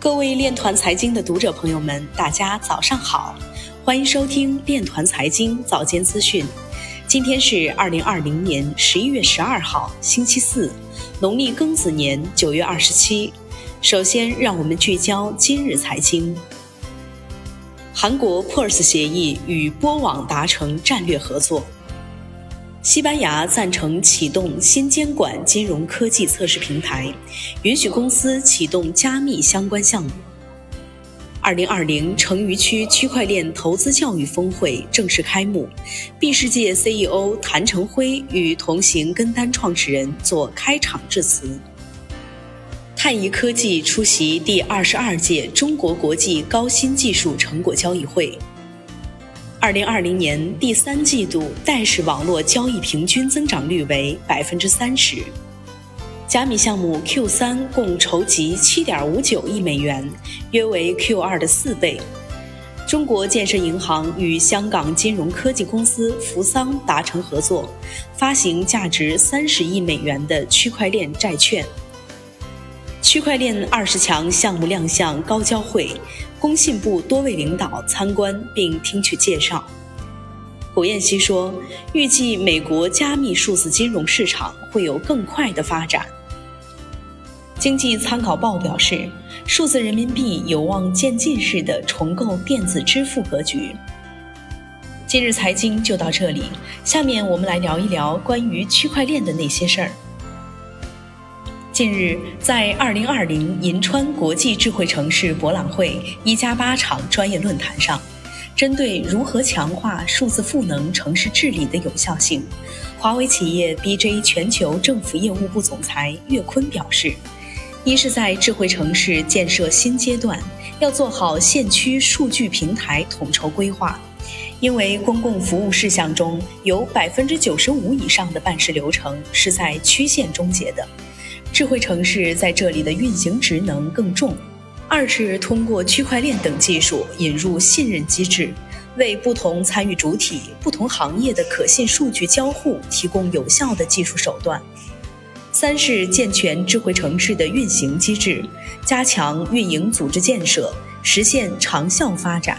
各位链团财经的读者朋友们，大家早上好，欢迎收听链团财经早间资讯。今天是二零二零年十一月十二号，星期四，农历庚子年九月二十七。首先，让我们聚焦今日财经。韩国 PERS 协议与波网达成战略合作。西班牙赞成启动新监管金融科技测试平台，允许公司启动加密相关项目。二零二零成渝区区块链投资教育峰会正式开幕，B 世界 CEO 谭成辉与同行跟单创始人做开场致辞。泰宜科技出席第二十二届中国国际高新技术成果交易会。二零二零年第三季度代市网络交易平均增长率为百分之三十。加密项目 Q 三共筹集七点五九亿美元，约为 Q 二的四倍。中国建设银行与香港金融科技公司扶桑达成合作，发行价值三十亿美元的区块链债券。区块链二十强项目亮相高交会。工信部多位领导参观并听取介绍。古彦希说，预计美国加密数字金融市场会有更快的发展。经济参考报表示，数字人民币有望渐进式的重构电子支付格局。今日财经就到这里，下面我们来聊一聊关于区块链的那些事儿。近日，在二零二零银川国际智慧城市博览会一加八场专业论坛上，针对如何强化数字赋能城市治理的有效性，华为企业 BJ 全球政府业务部总裁岳坤表示：一是，在智慧城市建设新阶段，要做好县区数据平台统筹规划，因为公共服务事项中有百分之九十五以上的办事流程是在区县终结的。智慧城市在这里的运行职能更重。二是通过区块链等技术引入信任机制，为不同参与主体、不同行业的可信数据交互提供有效的技术手段。三是健全智慧城市的运行机制，加强运营组织建设，实现长效发展。